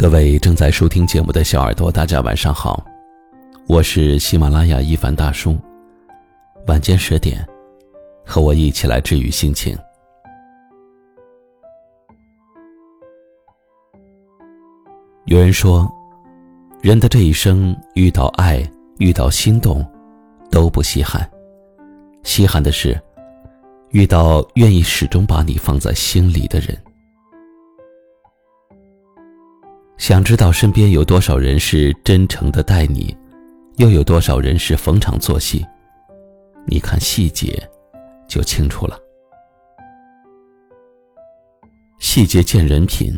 各位正在收听节目的小耳朵，大家晚上好，我是喜马拉雅一凡大叔。晚间十点，和我一起来治愈心情。有人说，人的这一生遇到爱、遇到心动，都不稀罕，稀罕的是遇到愿意始终把你放在心里的人。想知道身边有多少人是真诚的待你，又有多少人是逢场作戏？你看细节，就清楚了。细节见人品，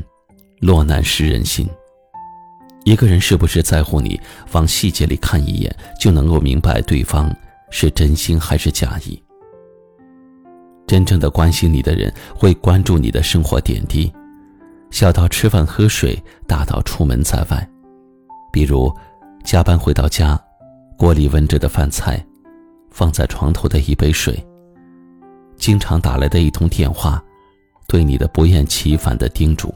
落难识人心。一个人是不是在乎你，往细节里看一眼，就能够明白对方是真心还是假意。真正的关心你的人，会关注你的生活点滴。小到吃饭喝水，大到出门在外，比如加班回到家，锅里温着的饭菜，放在床头的一杯水，经常打来的一通电话，对你的不厌其烦的叮嘱。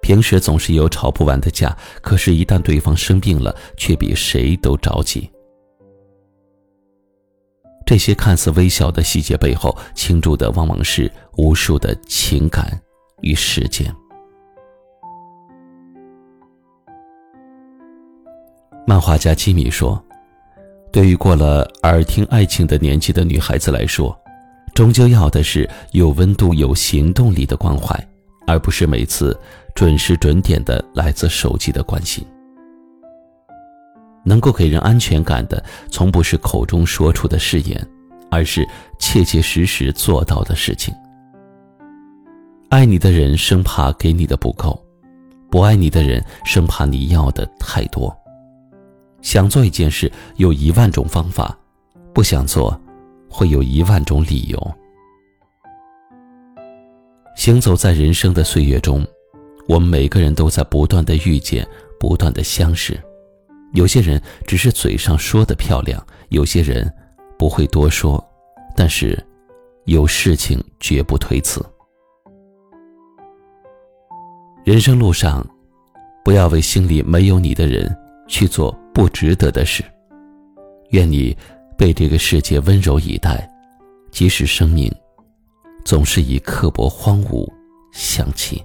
平时总是有吵不完的架，可是，一旦对方生病了，却比谁都着急。这些看似微小的细节背后，倾注的往往是无数的情感。与时间。漫画家吉米说：“对于过了耳听爱情的年纪的女孩子来说，终究要的是有温度、有行动力的关怀，而不是每次准时准点的来自手机的关心。能够给人安全感的，从不是口中说出的誓言，而是切切实实做到的事情。”爱你的人生怕给你的不够，不爱你的人生怕你要的太多。想做一件事有一万种方法，不想做会有一万种理由。行走在人生的岁月中，我们每个人都在不断的遇见，不断的相识。有些人只是嘴上说的漂亮，有些人不会多说，但是有事情绝不推辞。人生路上，不要为心里没有你的人去做不值得的事。愿你被这个世界温柔以待，即使生命总是以刻薄荒芜相亲。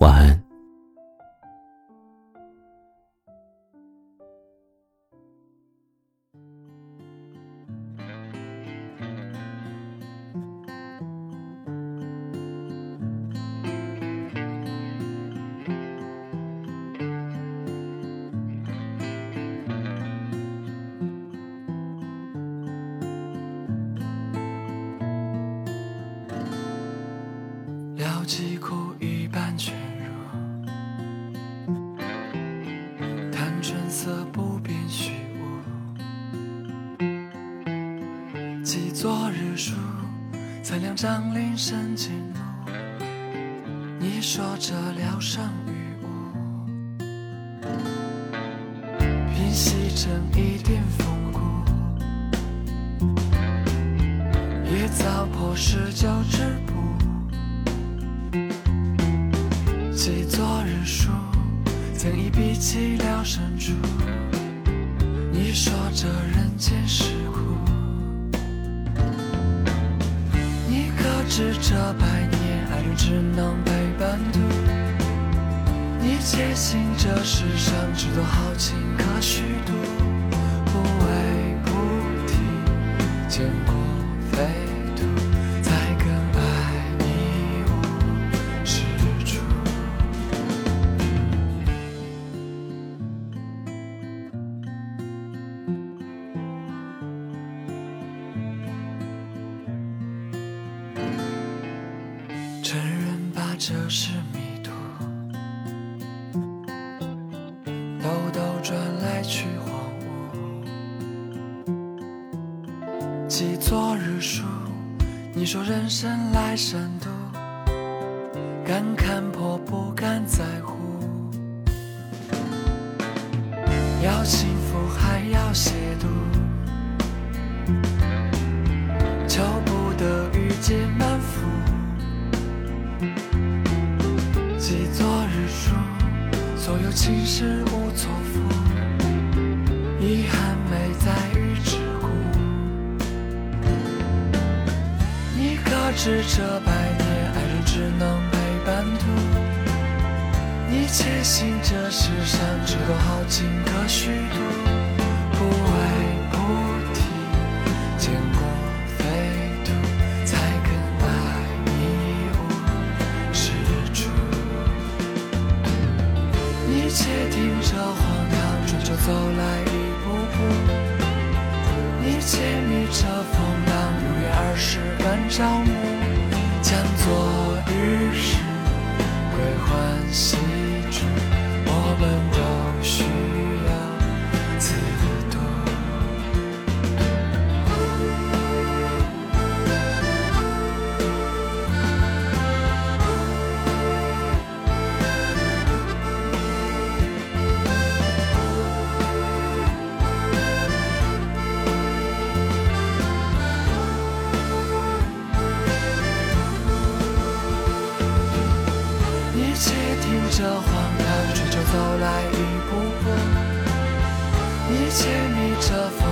晚安。几口一半全入，谈春色不变虚无。记昨日书，才两张林深尽露。你说这聊胜于无，平息成一点风骨，也早破十九之谱。曾一笔凄凉深处。你说这人间是苦，你可知这百年爱人只能陪伴度？你坚信这世上只多好情可虚度，不为菩提，见过这是迷途，兜兜转来去荒芜。记昨日书，你说人生来深度，敢看破不敢在乎，要幸记昨日书，所有情事无从付，遗憾美在于之梏。你可知这百年爱人只能陪伴途？你且信这世上只有豪情可虚度。般朝暮，将作你这份